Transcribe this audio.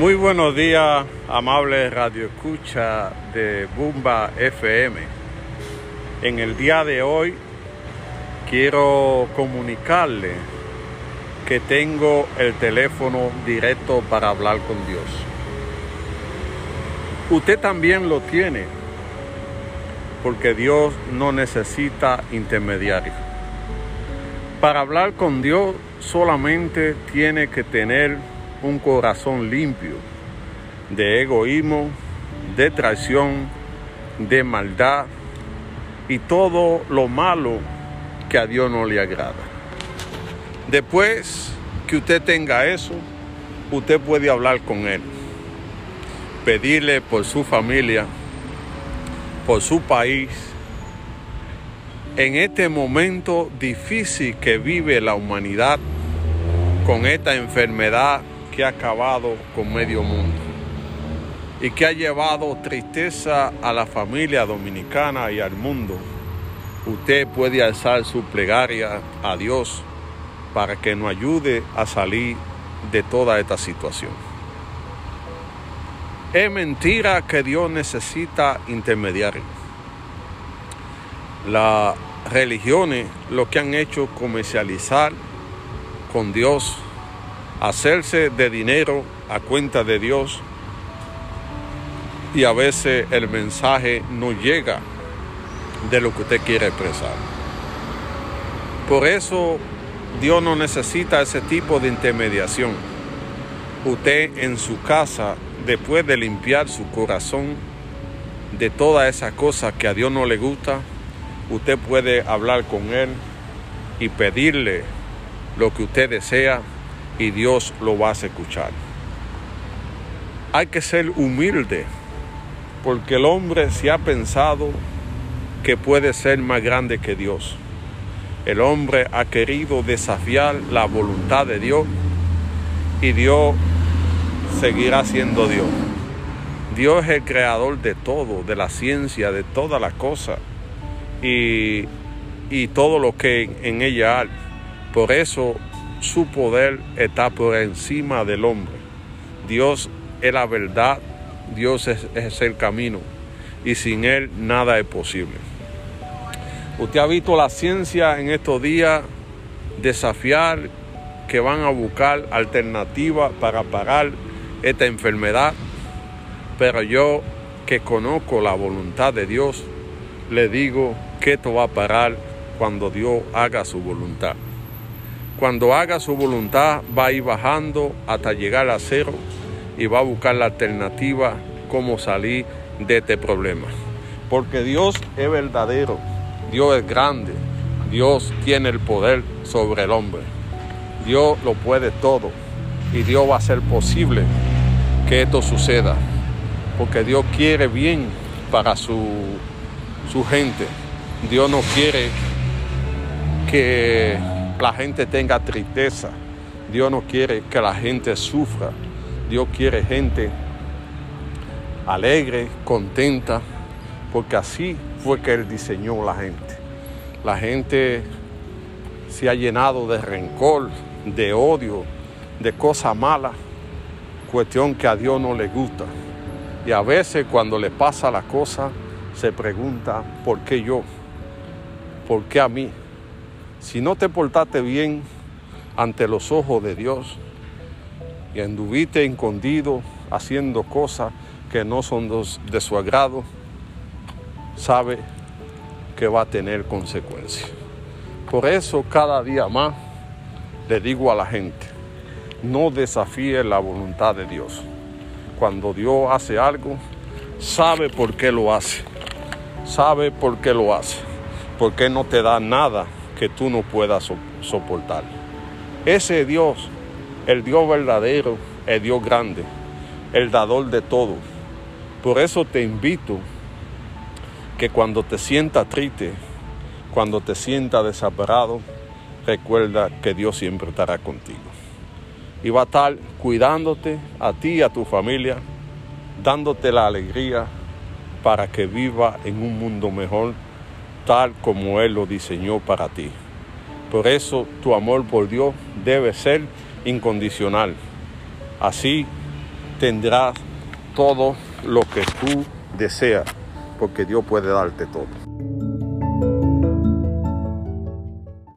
Muy buenos días, amable radio escucha de Bumba FM. En el día de hoy quiero comunicarle que tengo el teléfono directo para hablar con Dios. Usted también lo tiene, porque Dios no necesita intermediario. Para hablar con Dios solamente tiene que tener un corazón limpio de egoísmo, de traición, de maldad y todo lo malo que a Dios no le agrada. Después que usted tenga eso, usted puede hablar con Él, pedirle por su familia, por su país, en este momento difícil que vive la humanidad con esta enfermedad ha acabado con medio mundo y que ha llevado tristeza a la familia dominicana y al mundo, usted puede alzar su plegaria a Dios para que nos ayude a salir de toda esta situación. Es mentira que Dios necesita intermediarios. Las religiones lo que han hecho comercializar con Dios, hacerse de dinero a cuenta de Dios y a veces el mensaje no llega de lo que usted quiere expresar. Por eso Dios no necesita ese tipo de intermediación. Usted en su casa, después de limpiar su corazón de todas esas cosas que a Dios no le gusta, usted puede hablar con Él y pedirle lo que usted desea y Dios lo va a escuchar. Hay que ser humilde porque el hombre se ha pensado que puede ser más grande que Dios. El hombre ha querido desafiar la voluntad de Dios y Dios seguirá siendo Dios. Dios es el creador de todo, de la ciencia, de todas las cosas y, y todo lo que en ella hay. Por eso su poder está por encima del hombre. Dios es la verdad, Dios es, es el camino y sin Él nada es posible. Usted ha visto la ciencia en estos días desafiar que van a buscar alternativas para parar esta enfermedad, pero yo que conozco la voluntad de Dios, le digo que esto va a parar cuando Dios haga su voluntad. Cuando haga su voluntad va a ir bajando hasta llegar a cero y va a buscar la alternativa cómo salir de este problema. Porque Dios es verdadero, Dios es grande, Dios tiene el poder sobre el hombre. Dios lo puede todo y Dios va a hacer posible que esto suceda. Porque Dios quiere bien para su, su gente. Dios no quiere que la gente tenga tristeza. Dios no quiere que la gente sufra. Dios quiere gente alegre, contenta, porque así fue que Él diseñó la gente. La gente se ha llenado de rencor, de odio, de cosas malas, cuestión que a Dios no le gusta. Y a veces cuando le pasa la cosa, se pregunta, ¿por qué yo? ¿Por qué a mí? Si no te portaste bien ante los ojos de Dios y anduviste escondido haciendo cosas que no son de su agrado, sabe que va a tener consecuencias. Por eso cada día más le digo a la gente, no desafíe la voluntad de Dios. Cuando Dios hace algo, sabe por qué lo hace. Sabe por qué lo hace. Porque no te da nada que tú no puedas soportar. Ese Dios, el Dios verdadero, el Dios grande, el dador de todo. Por eso te invito que cuando te sientas triste, cuando te sientas desaparado, recuerda que Dios siempre estará contigo. Y va a estar cuidándote a ti y a tu familia, dándote la alegría para que viva en un mundo mejor, tal como Él lo diseñó para ti. Por eso tu amor por Dios debe ser incondicional. Así tendrás todo lo que tú deseas, porque Dios puede darte todo.